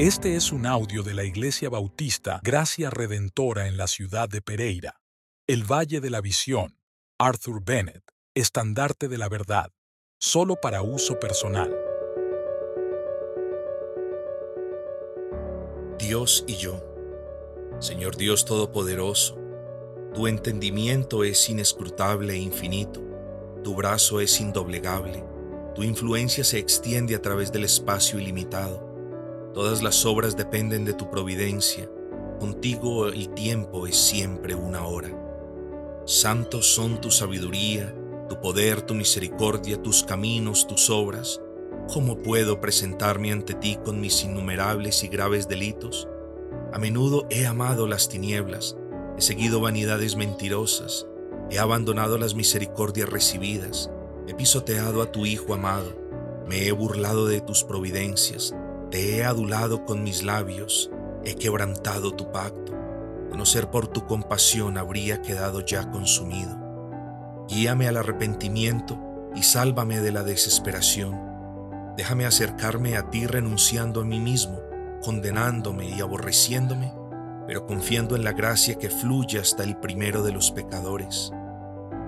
Este es un audio de la Iglesia Bautista Gracia Redentora en la ciudad de Pereira, el Valle de la Visión, Arthur Bennett, estandarte de la verdad, solo para uso personal. Dios y yo, Señor Dios Todopoderoso, tu entendimiento es inescrutable e infinito, tu brazo es indoblegable, tu influencia se extiende a través del espacio ilimitado Todas las obras dependen de tu providencia. Contigo el tiempo es siempre una hora. Santos son tu sabiduría, tu poder, tu misericordia, tus caminos, tus obras. ¿Cómo puedo presentarme ante ti con mis innumerables y graves delitos? A menudo he amado las tinieblas, he seguido vanidades mentirosas, he abandonado las misericordias recibidas, he pisoteado a tu Hijo amado, me he burlado de tus providencias, te he adulado con mis labios, he quebrantado tu pacto. De no ser por tu compasión habría quedado ya consumido. Guíame al arrepentimiento y sálvame de la desesperación. Déjame acercarme a ti renunciando a mí mismo, condenándome y aborreciéndome, pero confiando en la gracia que fluye hasta el primero de los pecadores.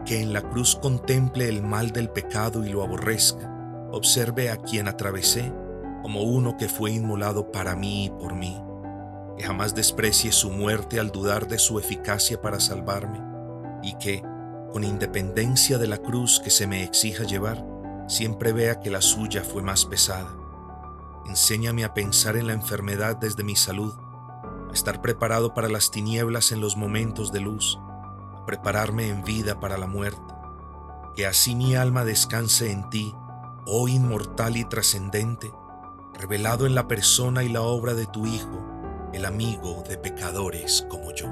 Que en la cruz contemple el mal del pecado y lo aborrezca, observe a quien atravesé como uno que fue inmolado para mí y por mí, que jamás desprecie su muerte al dudar de su eficacia para salvarme, y que, con independencia de la cruz que se me exija llevar, siempre vea que la suya fue más pesada. Enséñame a pensar en la enfermedad desde mi salud, a estar preparado para las tinieblas en los momentos de luz, a prepararme en vida para la muerte, que así mi alma descanse en ti, oh inmortal y trascendente, revelado en la persona y la obra de tu Hijo, el amigo de pecadores como yo.